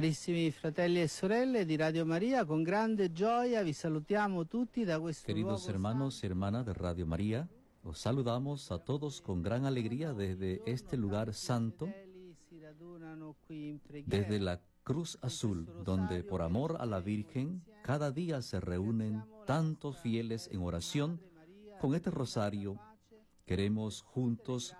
Carissimi fratelli e sorelle di Radio Maria, con grande gioia vi salutiamo tutti da questo Queridos hermanos y hermanas de Radio María, os saludamos a todos con gran alegría desde este lugar santo, desde la Cruz Azul, donde por amor a la Virgen cada día se reúnen tantos fieles en oración. Con este rosario queremos juntos,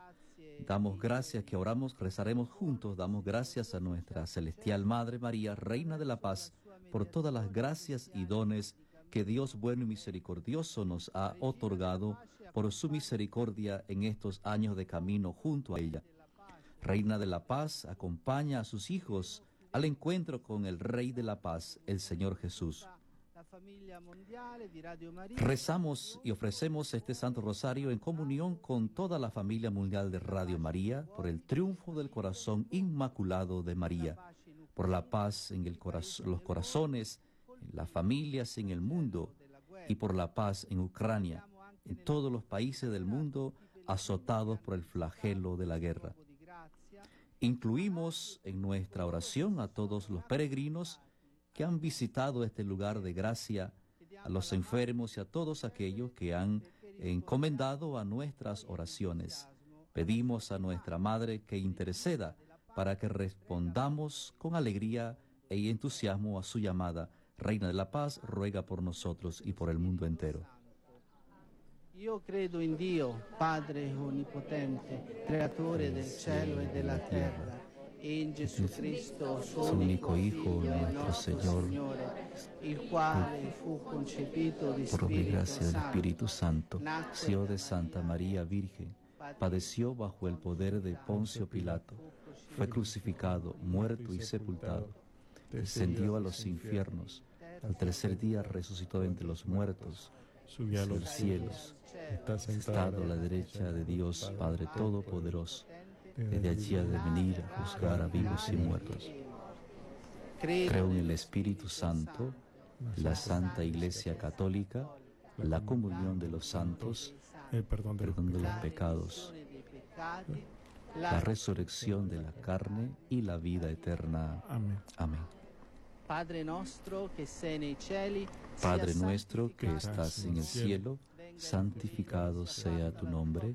damos gracias, que oramos, rezaremos juntos, damos gracias a nuestra celestial Madre María, Reina de la Paz, por todas las gracias y dones que Dios bueno y misericordioso nos ha otorgado por su misericordia en estos años de camino junto a ella. Reina de la Paz, acompaña a sus hijos al encuentro con el Rey de la Paz, el Señor Jesús. Rezamos y ofrecemos este Santo Rosario en comunión con toda la familia mundial de Radio María por el triunfo del corazón inmaculado de María, por la paz en los corazones, en las familias en el mundo y por la paz en Ucrania, en todos los países del mundo azotados por el flagelo de la guerra. Incluimos en nuestra oración a todos los peregrinos que han visitado este lugar de gracia, a los enfermos y a todos aquellos que han encomendado a nuestras oraciones. Pedimos a nuestra Madre que interceda para que respondamos con alegría e entusiasmo a su llamada. Reina de la Paz, ruega por nosotros y por el mundo entero. Io credo in Dio, Padre Onnipotente, Creatore del cielo e della terra, e in Gesù Cristo, suo unico Hijo, concepito di por Spirito gracia del Espíritu Santo, nació de Santa María Virgen, padeció bajo el poder de Poncio Pilato, fue crucificado, muerto y sepultado, descendió a los infiernos, al tercer día resucitó entre los muertos, subió a los los cielos, está sentado a la derecha de Dios Padre Todopoderoso, desde allí ha de venir a juzgar a vivos y muertos. Creo en el Espíritu Santo, la Santa Iglesia Católica, la comunión de los santos, el perdón de los perdón de los pecados. la resurrección de la carne y la vida eterna. Amén. Amén. Padre nuestro que estás en el cielo, santificado sea tu nombre,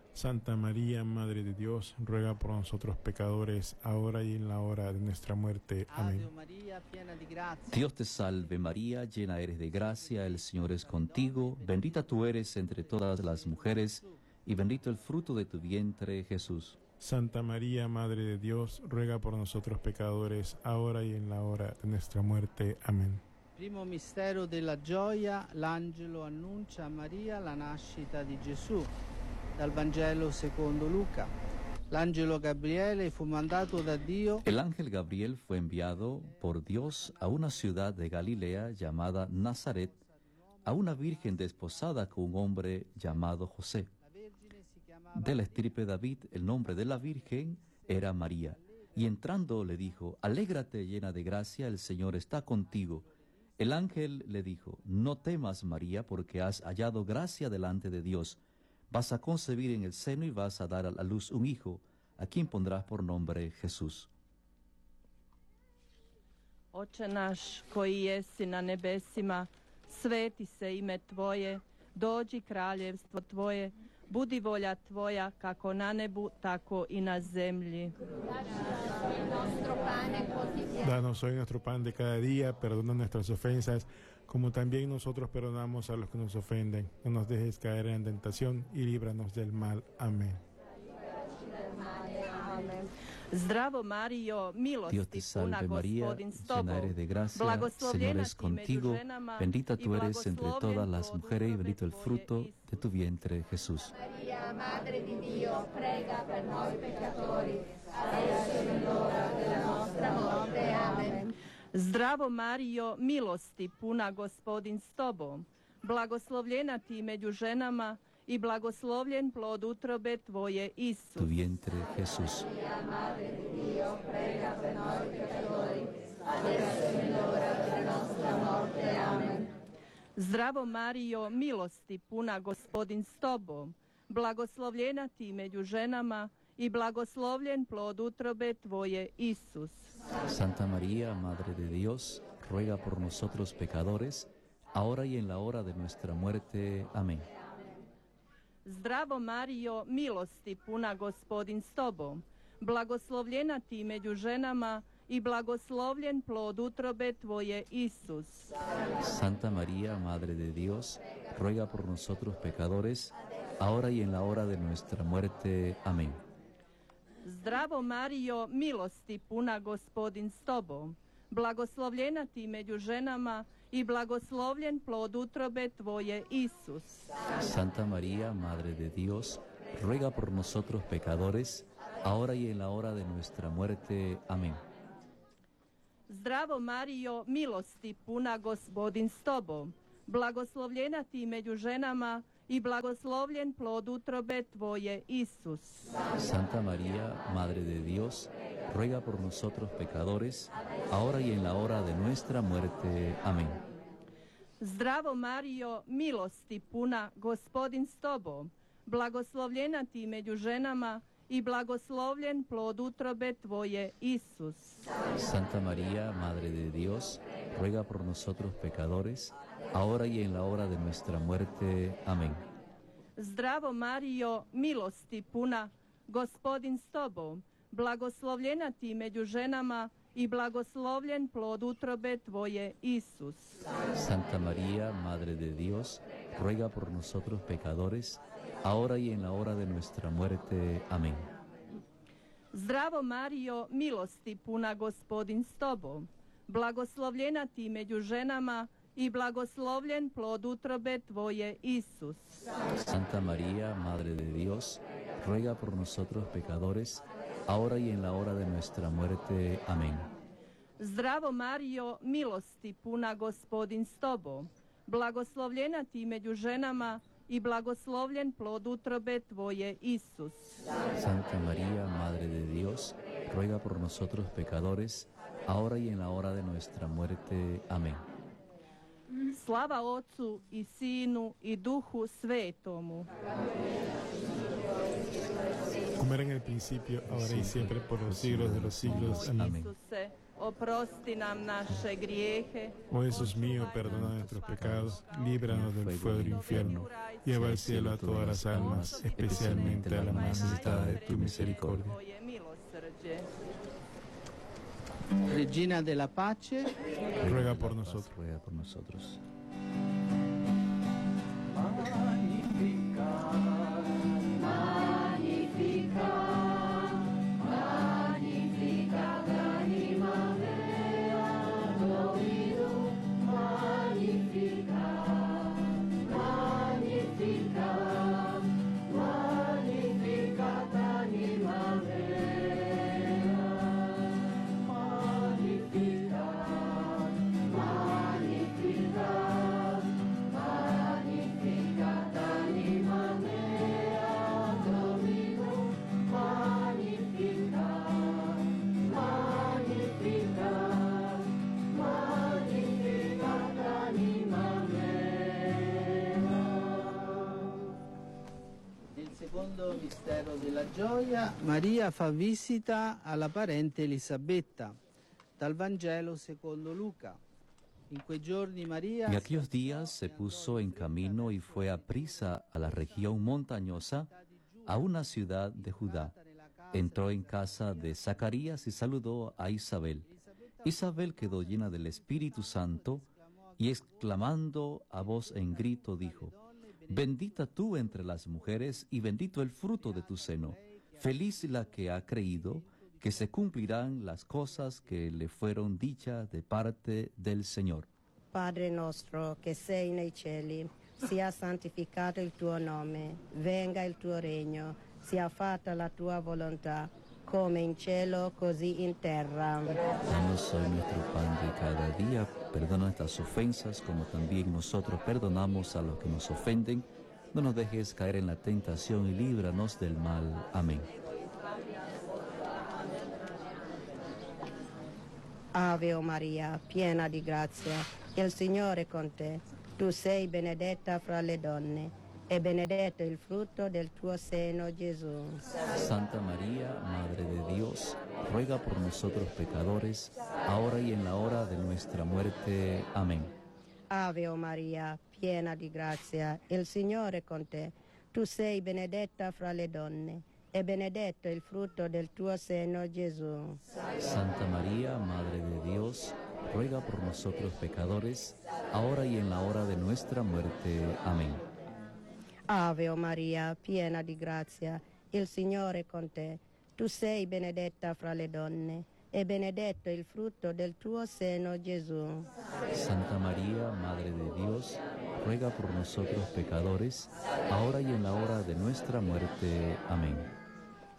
Santa María, Madre de Dios, ruega por nosotros pecadores, ahora y en la hora de nuestra muerte. Amén. Dios te salve María, llena eres de gracia, el Señor es contigo, bendita tú eres entre todas las mujeres y bendito el fruto de tu vientre Jesús. Santa María, Madre de Dios, ruega por nosotros pecadores, ahora y en la hora de nuestra muerte. Amén. Primo mistero della gioia, l'angelo annuncia a Maria la nascita di Gesù. El ángel Gabriel fue enviado por Dios a una ciudad de Galilea llamada Nazaret, a una virgen desposada con un hombre llamado José. De la estirpe David, el nombre de la virgen era María. Y entrando le dijo, Alégrate llena de gracia, el Señor está contigo. El ángel le dijo, No temas María, porque has hallado gracia delante de Dios. Vas a concebir en el seno y vas a dar a la luz un hijo, a quien pondrás por nombre Jesús. Oče naš koji jesi na nebesima, sveti se ime Tvoje, dođi kraljevstvo Tvoje, budi volja Tvoja kako na nebu, tako i na zemlji. Danos hoy nuestro pan de cada día, perdona nuestras ofensas, como también nosotros perdonamos a los que nos ofenden. No nos dejes caer en tentación y líbranos del mal. Amén. Zdravo Mario, Dios te salve María, llena eres de gracia, Señor es contigo, bendita tú eres entre todas las mujeres y bendito el fruto de tu vientre Jesús. Maria, Madre di Dio, prega per noi peccatori, adesso è l'ora della nostra morte. Amen. Zdravo Mario, milosti puna gospodin s tobom. Blagoslovljena ti među ženama i blagoslovljen plod utrobe tvoje, Isus. Tu vientre Jesús. Zdravo Mario, milosti puna gospodin s tobom. Blagoslovljena ti među ženama i blagoslovljen plod utrobe tvoje, Isus. Santa María, Madre de Dios, ruega por nosotros pecadores, ahora y en la hora de nuestra muerte. Amén. Zdravo Mario, milosti puna gospodin s tobom. Blagoslovljena ti među ženama i blagoslovljen plod utrobe tvoje, Isus. Santa María, Madre de Dios, ruega por nosotros pecadores, ahora y en la hora de nuestra muerte. Amén. Zdravo Mario, milosti puna gospodin s tobom. Blagoslovljena ti među ženama i blagoslovljen plod utrobe tvoje, Isus. Santa María, Madre de Dios, ruega por nosotros pecadores, ahora y en la hora de nuestra muerte. Amén. Zdravo Mario, milosti puna gospodin s tobom. Blagoslovljena ti među ženama i blagoslovljen plod utrobe tvoje, Isus. Santa María, Madre de Dios, ruega por nosotros pecadores, ahora y en la hora de nuestra muerte. Amén. Zdravo Mario, milosti puna gospodin s tobom. Blagoslovljena ti među ženama i blagoslovljen plod utrobe tvoje, Isus. Santa María, Madre de Dios, ruega por nosotros pecadores, ahora y en la hora de nuestra muerte. Amén. Zdravo Mario, milosti puna, gospodin s tobom, blagoslovljena ti među ženama i blagoslovljen plod utrobe tvoje, Isus. Santa María, Madre de Dios, ruega por nosotros pecadores, ahora y en la hora de nuestra muerte. Amén. Zdravo Mario, milosti puna, gospodin s tobom, blagoslovljena ti među ženama i blagoslovljen plod utrobe tvoje, Isus. Santa María, Madre de Dios, ruega por nosotros pecadores, ahora y en la hora de nuestra muerte. Amén. Zdravo Mario, milosti puna, gospodin s tobom, blagoslovljena ti među ženama i blagoslovljen plod utrobe tvoje, Isus. Santa María, Madre de Dios, ruega por nosotros pecadores, ahora y en la hora de nuestra muerte. Amén. Slava Otcu i Sinu i Duhu Svetomu. Como era en el principio, ahora y siempre, por los siglos de los siglos. Amén. Amén. Isuse, oprosti nam naše grijehe, Oh Jesús mío, perdona nuestros pecados, líbranos del fuego del infierno, lleva al cielo a todas las almas, especialmente a la más necesitada de tu misericordia. Regina della pace, Ruega por nosotros. Ruega por nosotros. Gioia, Maria fa visita alla parente Elisabetta, dal Vangelo secondo Luca. En aquellos días se puso en camino y fue a prisa a la región montañosa, a una ciudad de Judá. Entró en casa de Zacarías y saludó a Isabel. Isabel quedó llena del Espíritu Santo y exclamando a voz en grito dijo, Bendita tú entre las mujeres y bendito el fruto de tu seno. Feliz la que ha creído que se cumplirán las cosas que le fueron dichas de parte del Señor. Padre nostro che sei nei cieli, sia santificato il tuo nome, venga il tuo regno, sia fatta la tua volontà, come in cielo così in terra. Danos hoy nuestro pan de cada día, perdona nuestras ofensas como también nosotros perdonamos a los que nos ofenden. No nos dejes caer en la tentación y líbranos del mal. Amén. Ave o Maria, piena di grazia, il Signore è con te. Tu sei benedetta fra le donne e benedetto il frutto del tuo seno, Gesù. Santa María, Madre de Dios, ruega por nosotros pecadores, ahora y en la hora de nuestra muerte. Amén. Ave o Maria, piena di grazia, il Signore è con te. Tu sei benedetta fra le donne e benedetto il frutto del tuo seno, Gesù. Santa María, Madre de Dios, ruega por nosotros pecadores, ahora y en la hora de nuestra muerte. Amén. Ave o Maria, piena di grazia, il Signore è con te. Tu sei benedetta fra le donne e benedetto il frutto del tuo seno, Gesù. Santa María, Madre de Dios, ruega por nosotros pecadores, ahora y en la hora de nuestra muerte. Amén.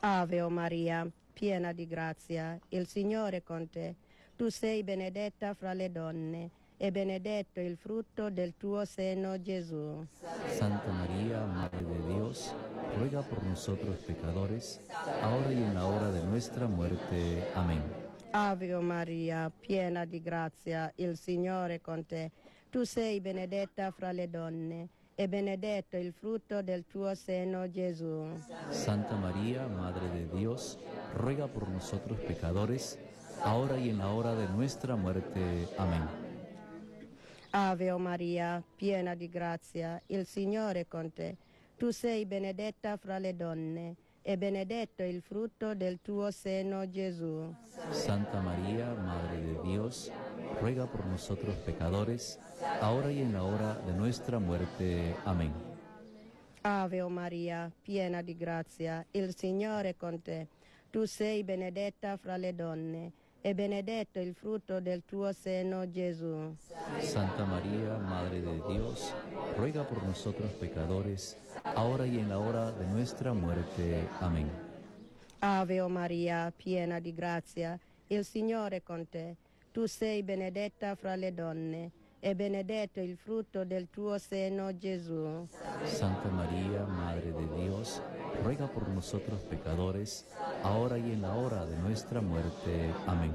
Ave o Maria, piena di grazia, il Signore è con te. Tu sei benedetta fra le donne e benedetto il frutto del tuo seno, Gesù. Santa María, Madre de Dios, ruega por nosotros pecadores, ahora y en la hora de nuestra muerte. Amén. Ave Maria, piena di grazia, il Signore è con te. Tu sei benedetta fra le donne e benedetto il frutto del tuo seno, Gesù. Santa María, Madre de Dios, ruega por nosotros pecadores, ahora y en la hora de nuestra muerte. Amén. Ave Maria, piena di grazia, il Signore è con te. Tu sei benedetta fra le donne e benedetto il frutto del tuo seno, Gesù. Santa María, Madre de Dios, ruega por nosotros pecadores, ahora y en la hora de nuestra muerte. Amén. Ave o Maria, piena di grazia, il Signore è con te. Tu sei benedetta fra le donne e benedetto il frutto del tuo seno, Gesù. Santa María, Madre de Dios, ruega por nosotros pecadores, ahora y en la hora de nuestra muerte. Amén. Ave o Maria, piena di grazia, il Signore è con te. Tu sei benedetta fra le donne e benedetto il frutto del tuo seno, Gesù. Santa María, Madre de Dios, ruega por nosotros pecadores, ahora y en la hora de nuestra muerte. Amén.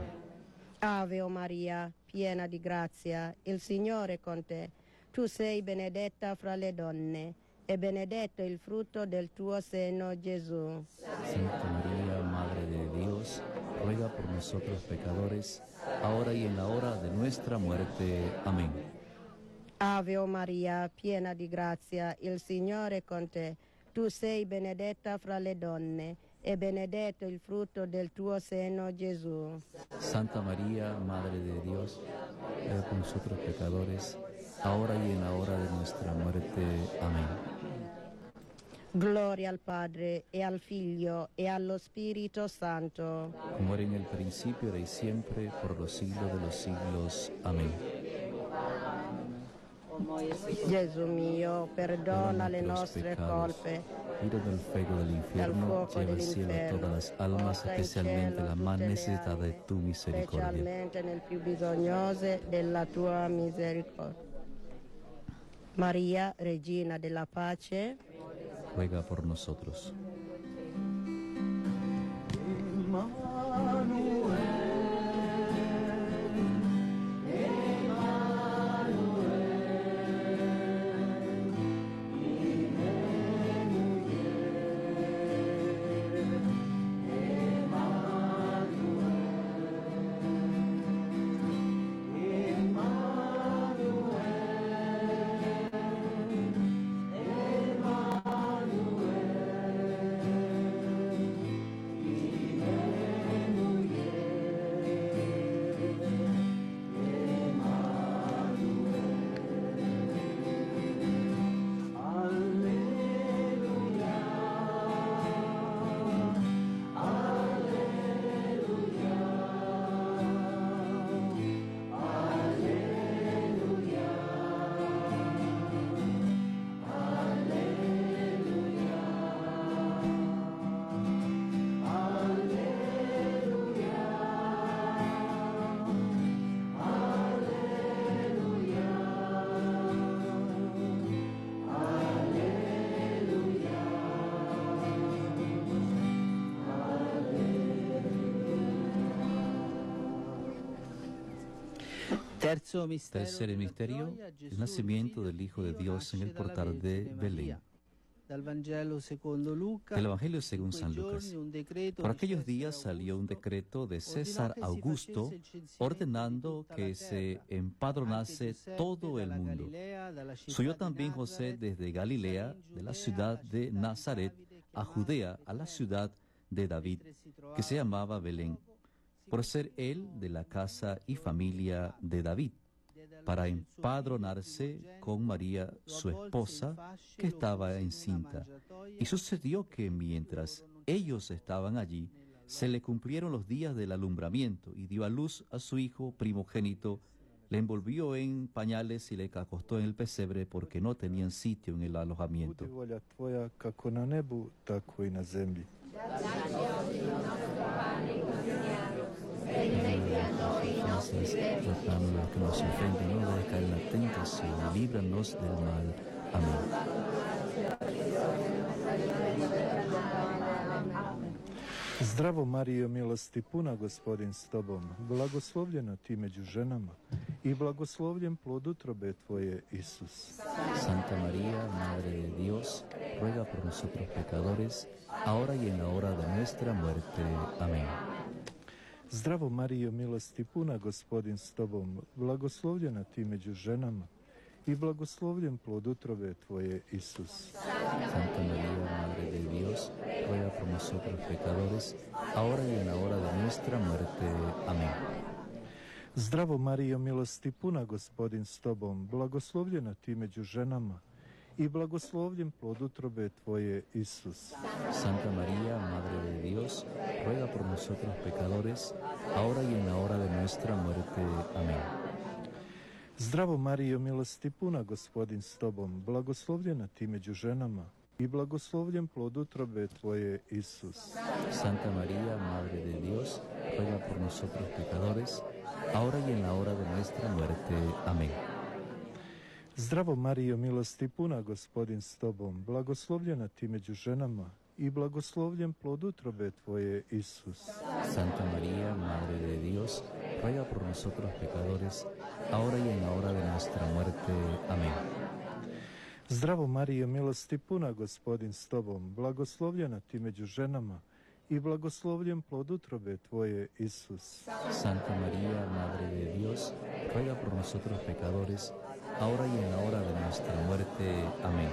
Ave o Maria, piena di grazia, il Signore è con te. Tu sei benedetta fra le donne e benedetto il frutto del tuo seno, Gesù. Santa María, Madre de Dios, ruega por nosotros pecadores, ahora y en la hora de nuestra muerte. Amén. Ave o Maria, piena di grazia, il Signore è con te. Tu sei benedetta fra le donne e benedetto il frutto del tuo seno, Gesù. Santa María, Madre de Dios, ruega por nosotros pecadores, ahora y en la hora de nuestra muerte. Amén. Gloria al Padre e al Figlio e allo Spirito Santo. como era en el principio, ahora y siempre, por los siglos de los siglos. Amén. Gesù mio, perdona le nostre colpe, Tira del fuego del infierno, fuoco lleva al cielo a dell'inferno, todas las almas, especialmente las más necesitadas de tu misericordia. specialmente nel più bisognose della tua misericordia. Maria, Regina della Pace, Ruega por nosotros. Tercer misterio, el nacimiento del Hijo de Dio, Dios en el portal de Belén. Del Evangelio según San Lucas. Por aquellos días salió un decreto de César Augusto ordenando que se empadronase todo el mundo. Subió también José desde Galilea, de la ciudad de Nazaret, a Judea, a la ciudad de David, que se llamaba Belén, por ser él de la casa y familia de David, para empadronarse con María, su esposa, que estaba encinta. Y sucedió que mientras ellos estaban allí, se le cumplieron los días del alumbramiento y dio a luz a su hijo primogénito, le envolvió en pañales y le acostó en el pesebre porque no tenían sitio en el alojamiento. Lo que nos no dejes caer en la tentación, líbranos del mal. Amén. Zdravo Marijo, milosti puna gospodin s tobom, blagoslovljena ti među ženama i blagoslovljen plod utrobe tvoje, Isus. Santa María, Madre de Dios, ruega por nosotros pecadores, ahora y en la hora de nuestra muerte. Amén. Zdravo Marijo, milosti puna gospodin s tobom, blagoslovljena ti među ženama i blagoslovljen plod utrobe tvoje, Isus. Santa María, Madre de Dios, ruega por nosotros pecadores, ahora y en la hora de nuestra muerte. Amén. Zdravo Marijo, milosti puna gospodin s tobom, blagoslovljena ti među ženama i blagoslovljen plod utrobe tvoje, Isus. Santa María, Madre de Dios, ruega por nosotros pecadores, ahora y en la hora de nuestra muerte. Amén. Zdravo Marijo, milosti puna gospodin s tobom, blagoslovljena ti među ženama i blagoslovljen plod utrobe tvoje, Isus. Santa María, Madre de Dios, ruega por nosotros pecadores, ahora y en la hora de nuestra muerte. Amén. Zdravo Marijo, milosti puna gospodin s tobom, blagoslovljena ti među ženama i blagoslovljen plod utrobe tvoje, Isus. Santa María, Madre de Dios, ruega por nosotros pecadores, ahora y en la hora de nuestra muerte. Amén. Zdravo Marijo, milosti puna gospodin s tobom, blagoslovljena ti među ženama i blagoslovljen plod utrobe tvoje, Isus. Santa María, Madre de Dios, ruega por nosotros pecadores, ahora y en la hora de nuestra muerte. Amén.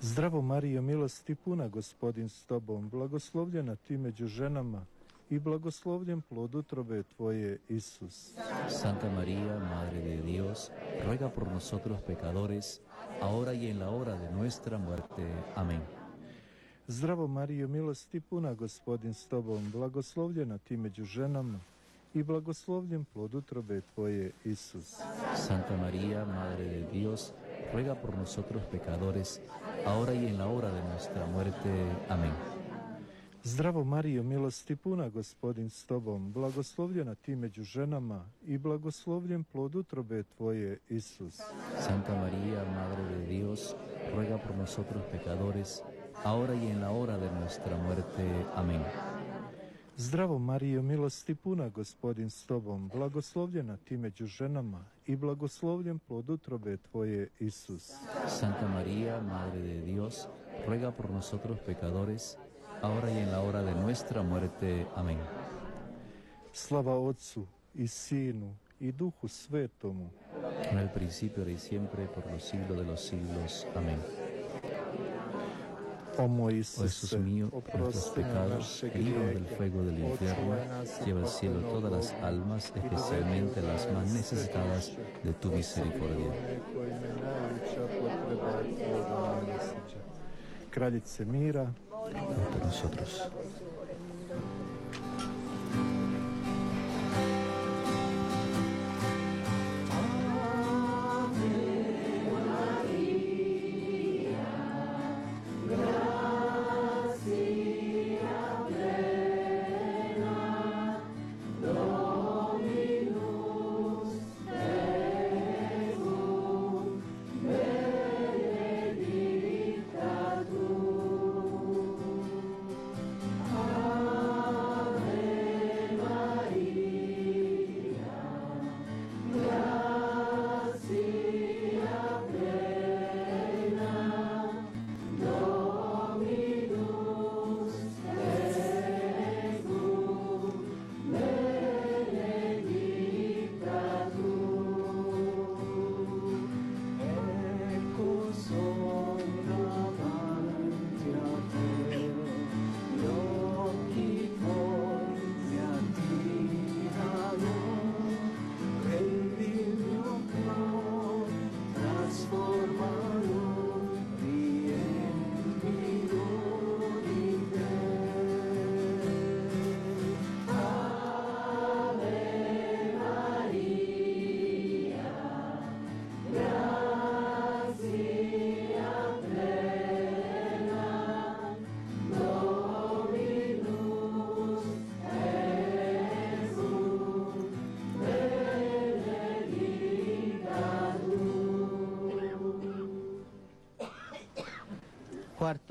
Zdravo Marijo, milosti puna gospodin s tobom, blagoslovljena ti među ženama i blagoslovljen plod utrobe tvoje, Isus. Santa María, Madre de Dios, ruega por nosotros pecadores, ahora y en la hora de nuestra muerte. Amén. Zdravo Marijo, milosti puna gospodin s tobom, blagoslovljena ti među ženama i blagoslovljen plod utrobe tvoje, Isus. Santa María, Madre de Dios, ruega por nosotros pecadores, ahora y en la hora de nuestra muerte. Amén. Zdravo Marijo, milosti puna gospodin s tobom, blagoslovljena ti među ženama i blagoslovljen plod utrobe tvoje, Isus. Santa María, Madre de Dios, ruega por nosotros pecadores, ahora y en la hora de nuestra muerte. Amén. Zdravo Marijo, milosti puna gospodin s tobom, blagoslovljena ti među ženama i blagoslovljen plod utrobe tvoje, Isus. Santa María, Madre de Dios, ruega por nosotros pecadores, ahora y en la hora de nuestra muerte. Amén. Slava Otcu i Sinu i Duhu Svetomu, En el principio, y siempre, por los siglos de los siglos. Amén. O moj Oh Jesús Isuse, mío, por nuestros oprosti nam pecados, naše líbranos del fuego del infierno, lleva al cielo todas las almas, especialmente las más necesitadas središte de tu misericordia. Kraljice mira, por nosotros.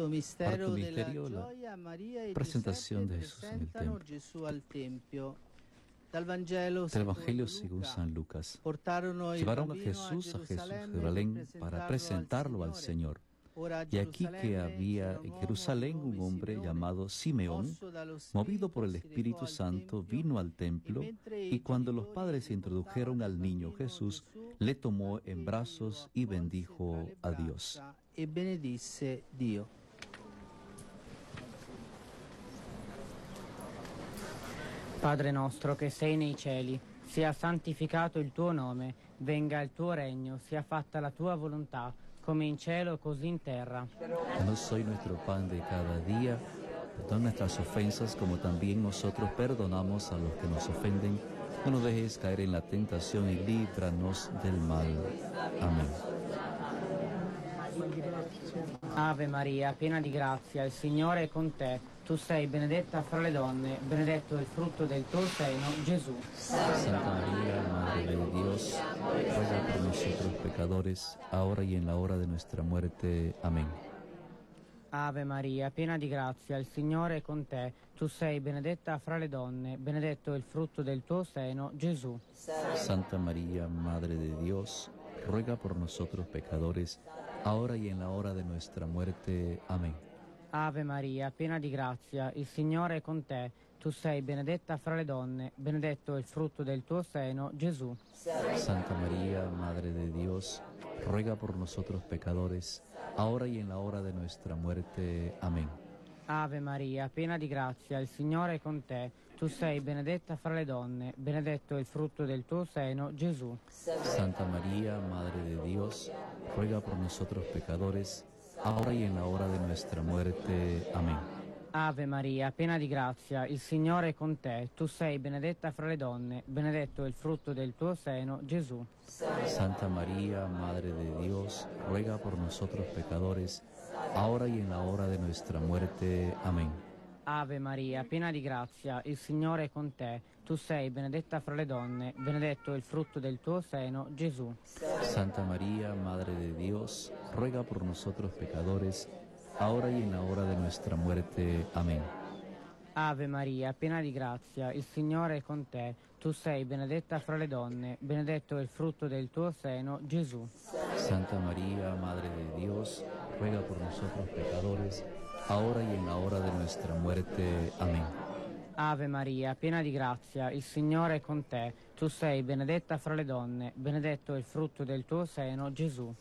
Misterio, Cuarto misterio, la presentación de Jesús en el Vangelo, Del Evangelio según San Lucas. Llevaron a Jesús a Jerusalén para presentarlo al Señor. Y aquí que había en Jerusalén un hombre llamado Simeón, movido por el Espíritu Santo, vino al y templo y cuando los padres introdujeron al niño Jesús, le tomó en brazos y bendijo a Dios. braccia E benedisse Padre nostro che sei nei cieli, sia santificato il tuo nome, venga il tuo regno, sia fatta la tua volontà, come in cielo così in terra. Danos hoy nuestro pan de cada día, perdona nuestras ofensas como también nosotros perdonamos a los que nos ofenden. No nos dejes caer en la tentación y líbranos del mal. Amén. Ave Maria, piena di grazia, il Signore è con te. Tu sei benedetta fra le donne, benedetto il frutto del tuo seno, Gesù. Santa María, Madre de Dios, ruega por nosotros pecadores, ahora y en la hora de nuestra muerte. Amén. Ave Maria, piena di grazia, il Signore è con te. Tu sei benedetta fra le donne, benedetto il frutto del tuo seno, Gesù. Santa María, Madre de Dios, ruega por nosotros pecadores, ahora y en la hora de nuestra muerte. Amén. Ave Maria, piena di grazia, il Signore è con te. Tu sei benedetta fra le donne, benedetto è il frutto del tuo seno, Gesù. Santa María, Madre de Dios, ruega por nosotros pecadores, ahora y en la hora de nuestra muerte. Amén. Ave Maria, piena di grazia, il Signore è con te. Tu sei benedetta fra le donne, benedetto è il frutto del tuo seno, Gesù. Santa María, Madre de Dios, ruega por nosotros pecadores, ahora y en la hora de nuestra muerte. Amén. Ave Maria, piena di grazia, il Signore è con te. Tu sei benedetta fra le donne, benedetto il frutto del tuo seno, Gesù. Santa María, Madre de Dios, ruega por nosotros pecadores, ahora y en la hora de nuestra muerte. Amén. Ave Maria, piena di grazia, il Signore è con te. Tu sei benedetta fra le donne, benedetto è il frutto del tuo seno, Gesù. Santa María, Madre de Dios, ruega por nosotros pecadores, ahora y en la hora de nuestra muerte. Amén. Ave Maria, piena di grazia, il Signore è con te. Tu sei benedetta fra le donne, benedetto è il frutto del tuo seno, Gesù. Santa María, Madre de Dios, ruega por nosotros pecadores, ahora y en la hora de nuestra muerte. Amén. Ave Maria, piena di grazia, il Signore è con te. Tu sei benedetta fra le donne, benedetto è il frutto del tuo seno, Gesù.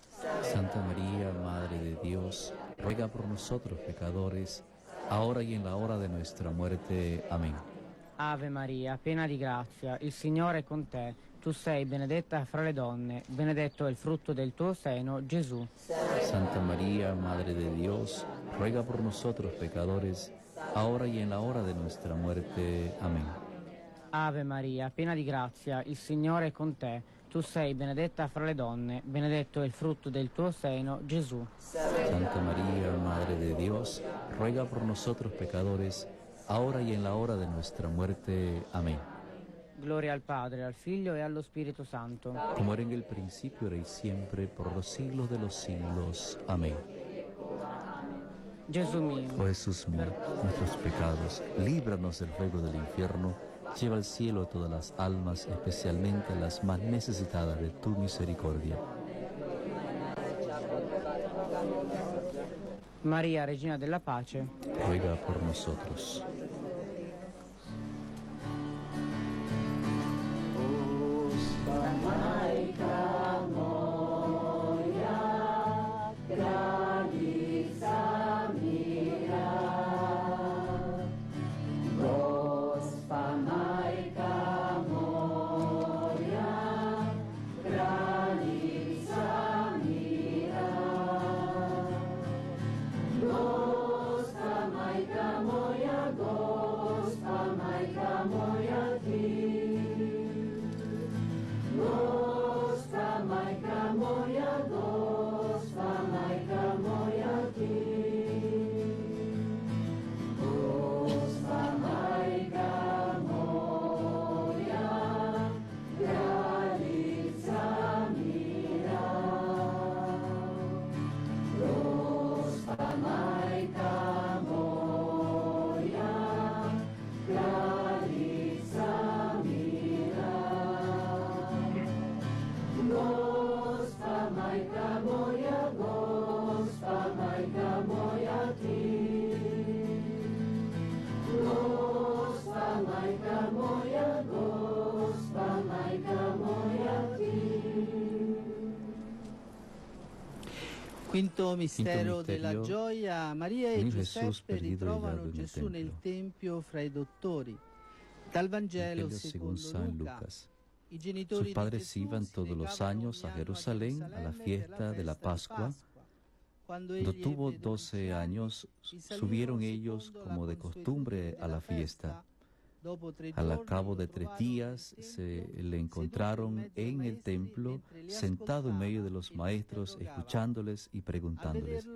Santa María, Madre de Dios, ruega por nosotros pecadores, ahora y en la hora de nuestra muerte. Amén. Ave Maria, piena di grazia, il Signore è con te. Tu sei benedetta fra le donne, benedetto è il frutto del tuo seno, Gesù. Santa María, Madre de Dios, ruega por nosotros pecadores, ahora y en la hora de nuestra muerte. Amén. Ave Maria, piena di grazia, il Signore è con te. Tu sei benedetta fra le donne, benedetto è il frutto del tuo seno, Gesù. Santa María, Madre de Dios, ruega por nosotros pecadores, ahora y en la hora de nuestra muerte. Amén. Gloria al Padre, al Figlio e allo Spirito Santo. Como era en el principio, ahora y siempre, por los siglos de los siglos. Amén. Gesù mio, Oh Jesús mío, nuestros pecados, líbranos del fuego del infierno, lleva al cielo a todas las almas, especialmente a las más necesitadas de tu misericordia. Maria, Regina della Pace, Ruega por nosotros. Quinto mistero misterio, della gioia, Maria e Giuseppe ritrovano Gesù nel tempio. tempio fra i dottori. Dal Vangelo según secondo San Luca. Lucas. I genitori Sus padres iban todos los años a Jerusalén a la fiesta de la Pascua. Cuando tuvo ebbe 12 años, subieron ellos como de costumbre a la fiesta. Al cabo de tres días se le encontraron en el templo, sentado en medio de los maestros, escuchándoles y preguntándoles.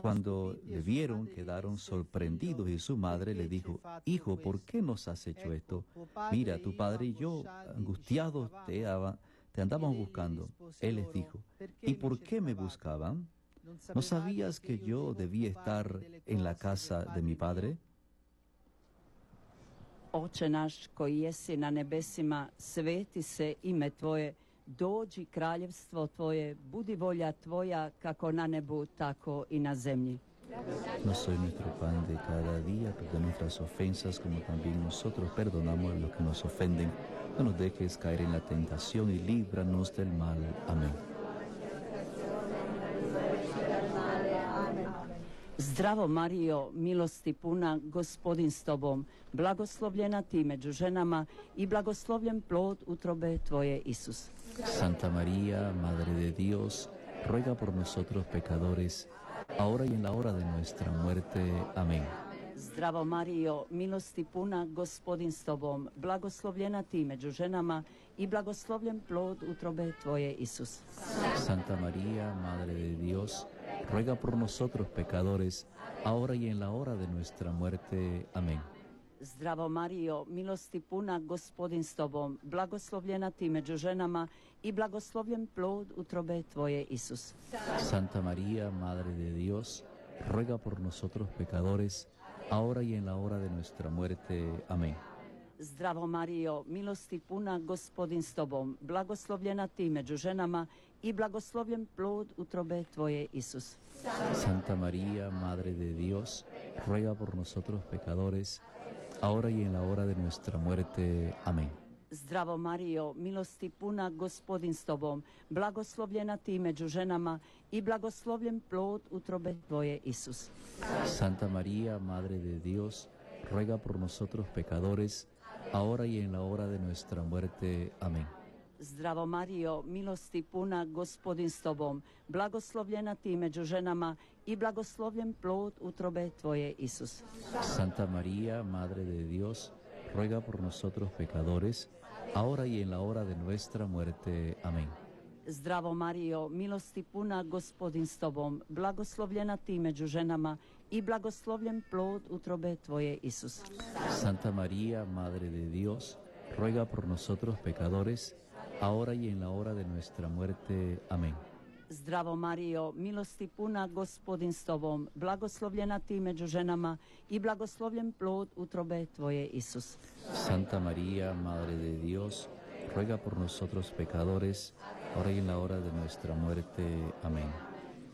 Cuando le vieron, quedaron sorprendidos y su madre le "Perché ci hai dijo, Hijo, ¿por qué nos has hecho esto? Mira, tu padre y yo, angustiados, te, cercavamo". ama- te buscando. Él les dijo, "Perché ¿y por qué me buscaban? ¿No sabías que yo debía estar en la casa de mi mio?" padre? Oče naš koji jesi na nebesima, sveti se ime Tvoje, dođi kraljevstvo Tvoje, budi volja Tvoja kako na nebu, tako i na zemlji. No soy nuestro pan de cada día, perdona nuestras ofensas como también nosotros perdonamos a los que nos ofenden. No nos dejes caer en la tentación y líbranos del mal. Amén. Zdravo Marijo, milosti puna, gospodin s Tobom, blagoslovljena Ti među ženama i blagoslovljen plod utrobe Tvoje, Isus. Santa María, Madre de Dios, ruega por nosotros pecadores, ahora y en la hora de nuestra muerte. Amén. Zdravo Marijo, milosti puna, gospodin s Tobom, blagoslovljena Ti među ženama i blagoslovljen plod utrobe Tvoje, Isus. Santa María, Madre de Dios, ruega por nosotros pecadores, ahora y en la hora de nuestra muerte. Amén. Zdravo Marijo, milosti puna, gospodin s Tobom, blagoslovljena Ti među ženama i blagoslovljen plod utrobe Tvoje, Isus. Santa María, Madre de Dios, ruega por nosotros pecadores, ahora y en la hora de nuestra muerte. Amén. Zdravo Marijo, milosti puna, gospodin s Tobom, blagoslovljena Ti među ženama i blagoslovljen plod utrobe Tvoje, Isus. Santa María, Madre de Dios, ruega por nosotros pecadores, ahora y en la hora de nuestra muerte. Amén. Zdravo Marijo, milosti puna, gospodin s Tobom, blagoslovljena Ti među ženama i blagoslovljen plod utrobe Tvoje, Isus. Santa María, Madre de Dios, ruega por nosotros pecadores, ahora y en la hora de nuestra muerte. Amén. Zdravo Marijo, milosti puna, gospodin s Tobom, blagoslovljena Ti među ženama i blagoslovljen plod utrobe Tvoje, Isus. Santa María, Madre de Dios, ruega por nosotros pecadores, ahora y en la hora de nuestra muerte. Amén. Zdravo Marijo, milosti puna, gospodin s Tobom, blagoslovljena Ti među ženama i blagoslovljen plod utrobe Tvoje, Isus. Santa María, Madre de Dios, ruega por nosotros pecadores, ahora y en la hora de nuestra muerte. Amén. Zdravo Marijo, milosti puna, gospodin s Tobom, blagoslovljena Ti među ženama i blagoslovljen plod utrobe Tvoje, Isus. Santa María, Madre de Dios, ruega por nosotros pecadores, ahora y en la hora de nuestra muerte. Amén.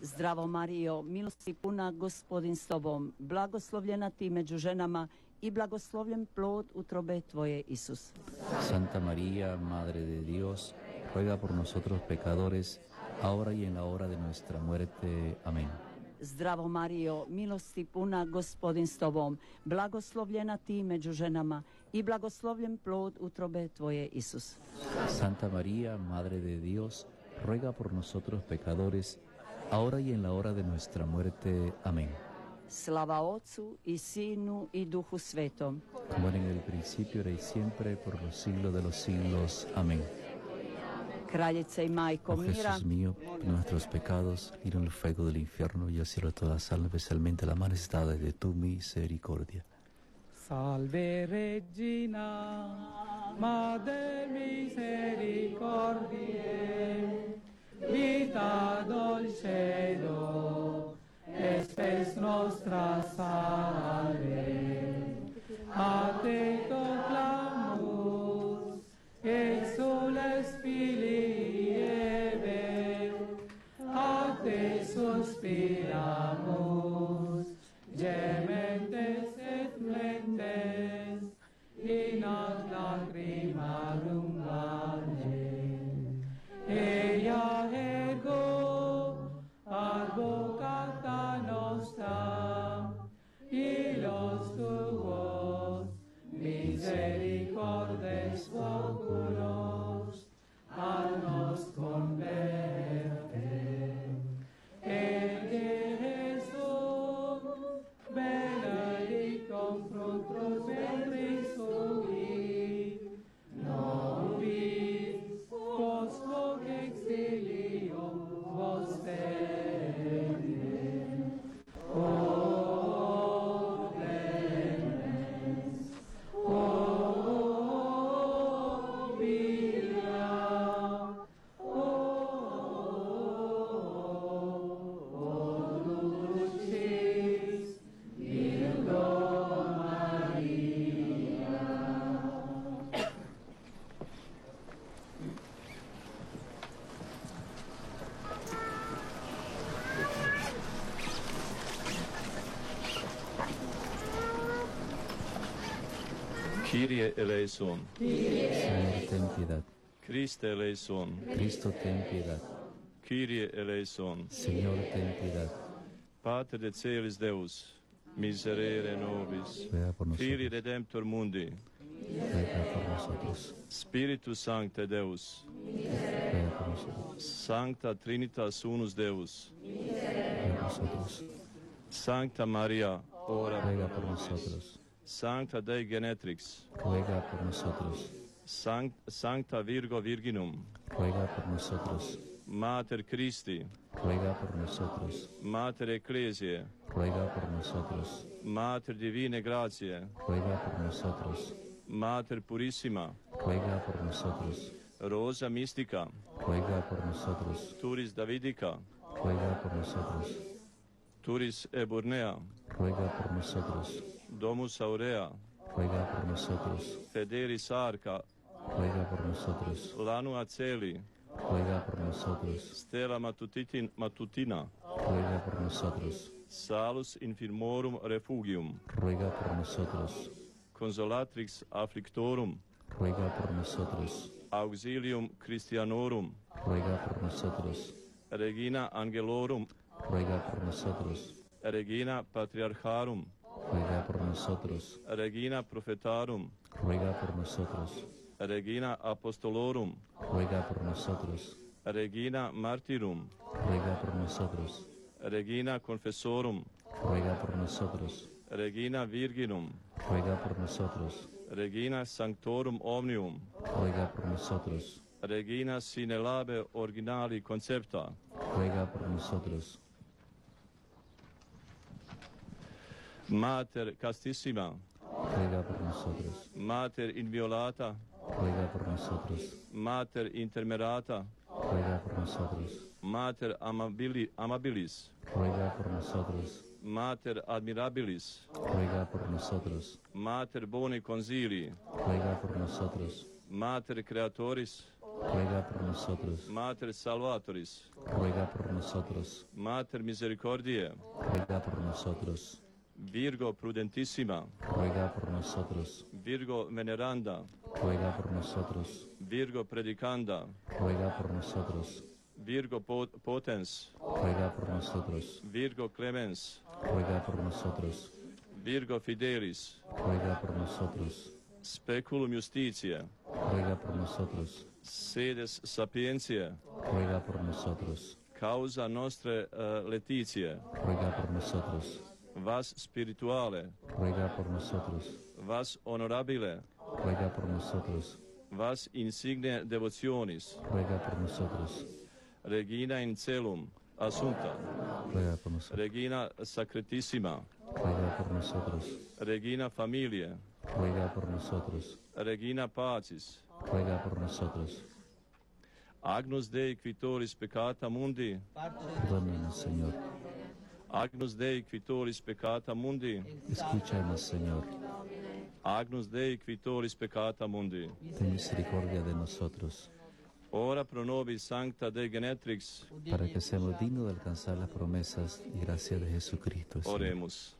Zdravo Marijo, milosti puna, gospodin s Tobom, blagoslovljena Ti među ženama i blagoslovljen plod utrobe Tvoje, Isus. Santa María, Madre de Dios, ruega por nosotros pecadores, ahora y en la hora de nuestra muerte. Amén. Zdravo Marijo, milosti puna, gospodin s Tobom, blagoslovljena Ti među ženama i blagoslovljen plod utrobe Tvoje, Isus. Santa María, Madre de Dios, ruega por nosotros pecadores, ahora y en la hora de nuestra muerte. Amén. Slava Otcu i Sinu i Duhu Svetom. Como era en el principio, ahora y siempre, por los siglos de los siglos. Amén. Oh mira, Jesús mío, nuestros pecados, y en el fuego del infierno y cielo de todas las almas, especialmente la necesitada de tu misericordia. Salve Regina, Madre misericordiae, vita dulcedo, espes nostra salve. A te clamus, exules filii Eve, a te suspiramus, es Kyrie eleison, Señor, ten piedad. Christe eleison, Cristo, ten piedad. Kyrie eleison, Señor, ten piedad. Pater de celis Deus, miserere nobis. Filii redemptor mundi, Ruega por nosotros. Spiritus Sancte Deus, Ruega por nosotros. Sancta Trinitas Unus Deus, Ruega por nosotros. Sancta Maria, ora por nosotros. Sancta Dei Genetrix, ruega por nosotros. Sanct, Sancta Virgo Virginum, ruega por nosotros. Mater Christi, ruega por nosotros. Mater Ecclesiae, ruega por nosotros. Mater Divine Gratiae, ruega por nosotros. Mater Purissima, ruega por nosotros. Rosa Mística, ruega por nosotros. Turis Davidica, ruega por nosotros. Turis Eburnea, ruega por nosotros. Domus Aurea, ruega por nosotros. Federis Arca, ruega por nosotros. Lanu Aceli, ruega por nosotros. Stella Matutitin, Matutina, ruega por nosotros. Salus infirmorum refugium, ruega por nosotros. Consolatrix afflictorum, ruega por nosotros. Auxilium Christianorum, ruega por nosotros. Regina Angelorum, ruega por nosotros. Regina Patriarcharum, ruega por nosotros. Regina Profetarum, ruega por nosotros. Regina Apostolorum, ruega por nosotros. Regina Martyrum, ruega por nosotros. Regina Confessorum, ruega por nosotros. Regina Virginum, ruega por nosotros. Regina Sanctorum Omnium, ruega por nosotros. Regina sine labe originali concepta, ruega por nosotros. Mater castissima, Ruega por nosotros. Mater inviolata, Ruega por nosotros. Mater intermerata, Ruega por nosotros. Mater amabili, amabilis, Ruega por nosotros. Mater admirabilis, Ruega por nosotros. Mater boni consilii, Ruega por nosotros. Mater creatoris, Ruega por nosotros. Mater salvatoris, Ruega por nosotros. Mater misericordiae, Ruega por nosotros. Virgo prudentissima, Ruega por nosotros. Virgo veneranda, Ruega por nosotros. Virgo predicanda, Ruega por nosotros. Virgo po- potens, Ruega por nosotros. Virgo clemens, Ruega por nosotros. Virgo fidelis, Ruega por nosotros. Speculum justitiae, Ruega por nosotros. Sedes sapientiae, Ruega por nosotros. Causa nostre uh, letitiae, Ruega por nosotros. Vas spirituale. Ruega por nosotros. Vas honorabile. Ruega por nosotros. Vas insigne devotionis. Ruega por nosotros. Regina in celum. assunta. Ruega por nosotros. Regina Sacratissima. Ruega por nosotros. Regina Familia. Ruega por nosotros. Regina Pacis. Ruega por nosotros. Agnus Dei quitoris peccata mundi. Perdónanos, Señor. Agnus Dei quitoris peccata mundi, Escúchanos, Señor. Agnus Dei quitoris peccata mundi. Ten misericordia de nosotros, Ora pro nobis sancta Dei genetrix, para que seamos dignos de alcanzar las promesas y gracias de Jesucristo. Señor. oremus.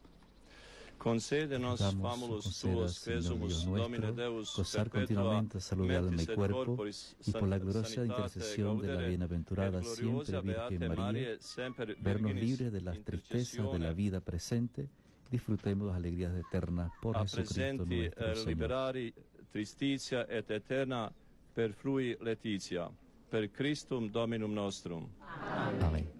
Concédenos, Señor quesumus, Dios Domine nuestro, Deus, gozar continuamente mi mentis et cuerpo y por la gloriosa intercesión de la bienaventurada siempre Virgen María, vernos libres de las tristezas de la vida presente, disfrutemos las alegrías eternas por Jesucristo nuestro eh, Señor. liberari tristitia et eterna per frui Letitia, per Christum Dominum nostrum. Amén.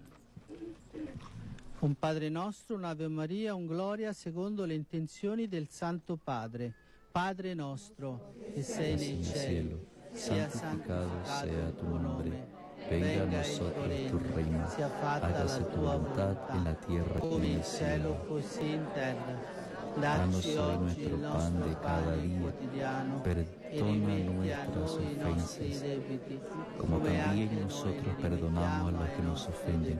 Un Padre nostro, un'Ave Maria, un Gloria secondo le intenzioni del Santo Padre. Padre nostro, che sei En nei el cieli, cielo, sia santificato il tu tuo nome. Venga a nosotros tu reino. sia fatta Hágase la tu tua voluntad volontà, en la tierra come in el cielo così in terra. Danos hoy oggi il nuestro pan nostro de cada pane día. quotidiano Perdona nuestras ofensas, como come también anche noi nosotros perdonamos a los que nos ofenden.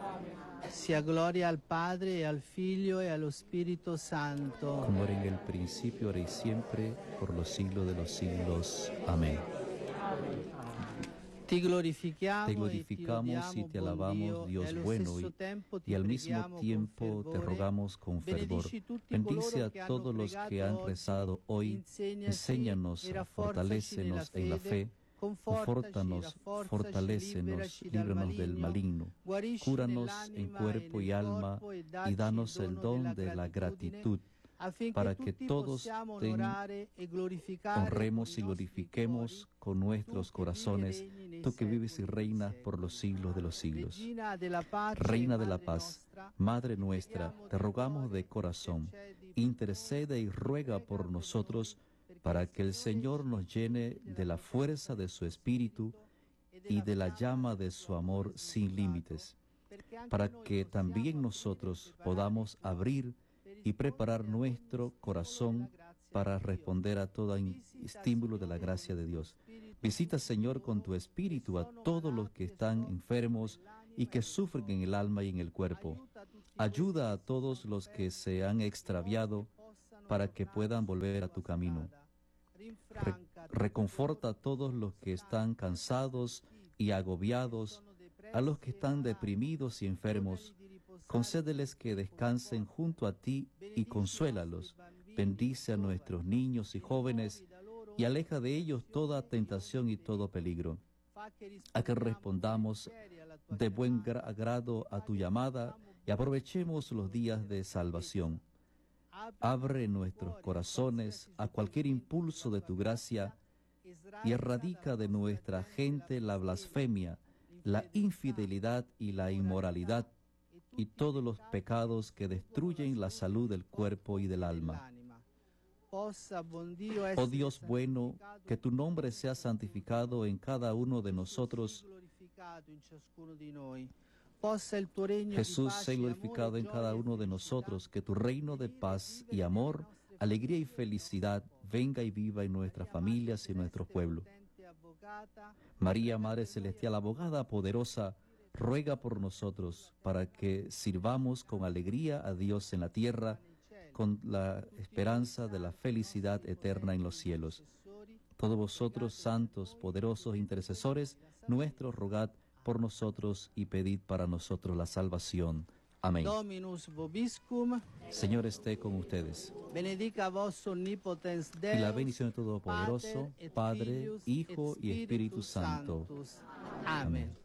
Sia gloria al Padre al Figlio e allo Spirito Santo. Como era en el principio, ahora y siempre, por los siglos de los siglos. Amén. Te glorificamos y te alabamos, Dio, Dios bueno, y, y al mismo tiempo te rogamos con fervor. Bendice a todos los que han rezado hoy, enséñanos, fortalécenos en la fe, confórtanos, fortalécenos, líbranos del maligno, cúranos en cuerpo y alma y danos el don de la gratitud para que todos honremos y glorifiquemos con nuestros corazones, tú que vives y reinas por los siglos de los siglos. Reina de la paz, Madre nuestra, te rogamos de corazón, intercede y ruega por nosotros para que el Señor nos llene de la fuerza de su Espíritu y de la llama de su amor sin límites, para que también nosotros podamos abrir y preparar nuestro corazón para responder a todo estímulo de la gracia de Dios. Visita, Señor, con tu Espíritu a todos los que están enfermos y que sufren en el alma y en el cuerpo. Ayuda a todos los que se han extraviado para que puedan volver a tu camino. Re- reconforta a todos los que están cansados y agobiados, a los que están deprimidos y enfermos. Concédeles que descansen junto a ti y consuélalos. Bendice a nuestros niños y jóvenes y aleja de ellos toda tentación y todo peligro. A que respondamos de buen gra- agrado a tu llamada y aprovechemos los días de salvación. Abre nuestros corazones a cualquier impulso de tu gracia y erradica de nuestra gente la blasfemia, la infidelidad y la inmoralidad y todos los pecados que destruyen la salud del cuerpo y del alma. Oh Dios bueno, que tu nombre sea santificado en cada uno de nosotros. Jesús sea glorificado en cada uno de nosotros, que tu reino de paz y amor, alegría y felicidad venga y viva en nuestras familias y en nuestro pueblo. María, Madre Celestial, abogada poderosa, ruega por nosotros para que sirvamos con alegría a Dios en la tierra, con la esperanza de la felicidad eterna en los cielos. Todos vosotros, santos, poderosos intercesores, nuestros rogad por nosotros y pedid para nosotros la salvación. Amén. Dominus vobiscum, Señor esté con ustedes. benedica vos omnipotens Y la Deus, bendición de Todopoderoso, Padre, Hijo y Espíritu Santo. Amén.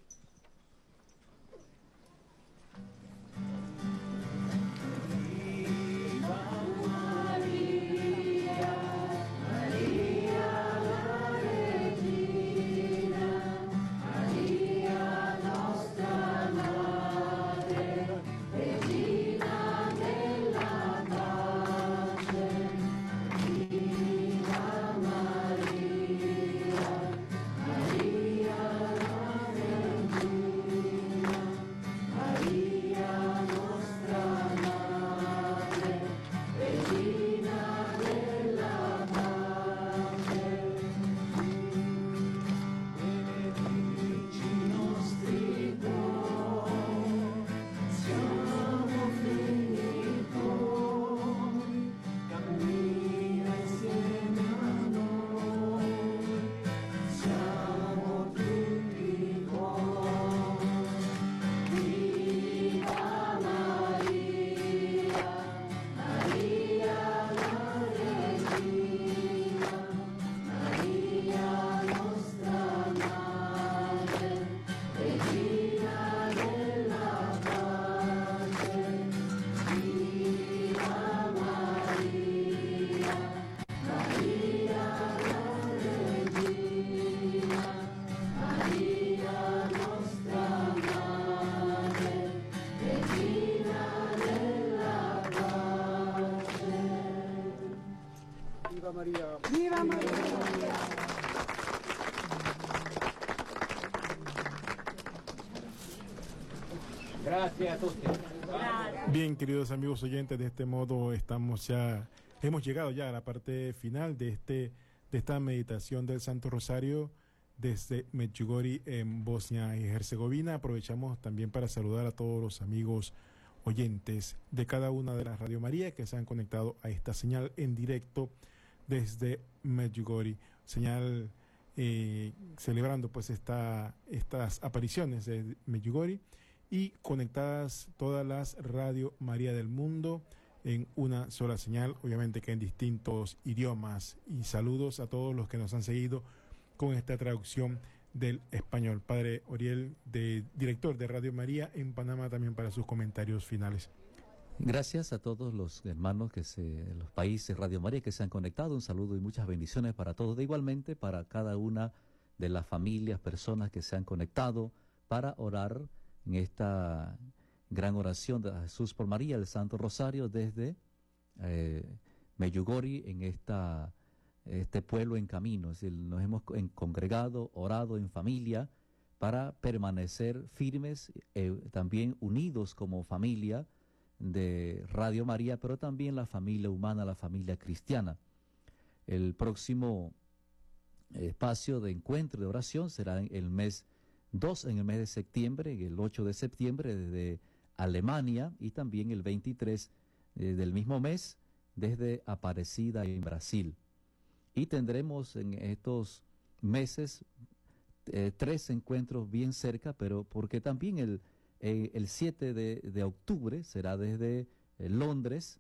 Queridos amigos oyentes, de este modo estamos ya, hemos llegado ya a la parte final de este, de esta meditación del Santo Rosario desde Medjugorje en Bosnia y Herzegovina. Aprovechamos también para saludar a todos los amigos oyentes de cada una de las Radio María que se han conectado a esta señal en directo desde Medjugorje, señal eh, celebrando pues esta, estas apariciones de Medjugorje y conectadas todas las Radio María del mundo en una sola señal, obviamente que en distintos idiomas. Y saludos a todos los que nos han seguido con esta traducción del español. Padre Oriel, de, director de Radio María en Panamá, también para sus comentarios finales. Gracias a todos los hermanos que se, los países Radio María que se han conectado. Un saludo y muchas bendiciones para todos. De igualmente para cada una de las familias, personas que se han conectado para orar en esta gran oración de Jesús por María, el Santo Rosario, desde eh, Meyugori, en esta, este pueblo en camino. Nos hemos congregado, orado en familia para permanecer firmes, eh, también unidos como familia de Radio María, pero también la familia humana, la familia cristiana. El próximo espacio de encuentro de oración será en el mes dos en el mes de septiembre, el 8 de septiembre desde Alemania y también el 23 eh, del mismo mes desde Aparecida en Brasil. Y tendremos en estos meses eh, tres encuentros bien cerca, pero porque también el, eh, el 7 de, de, octubre será desde Londres,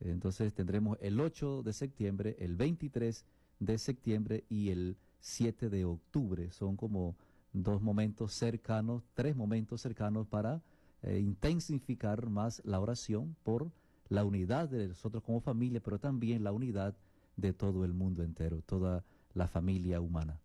entonces tendremos el 8 de septiembre, el 23 de septiembre y el 7 de octubre. Son como dos momentos cercanos, tres momentos cercanos para eh, intensificar más la oración por la unidad de nosotros como familia, pero también la unidad de todo el mundo entero, toda la familia humana.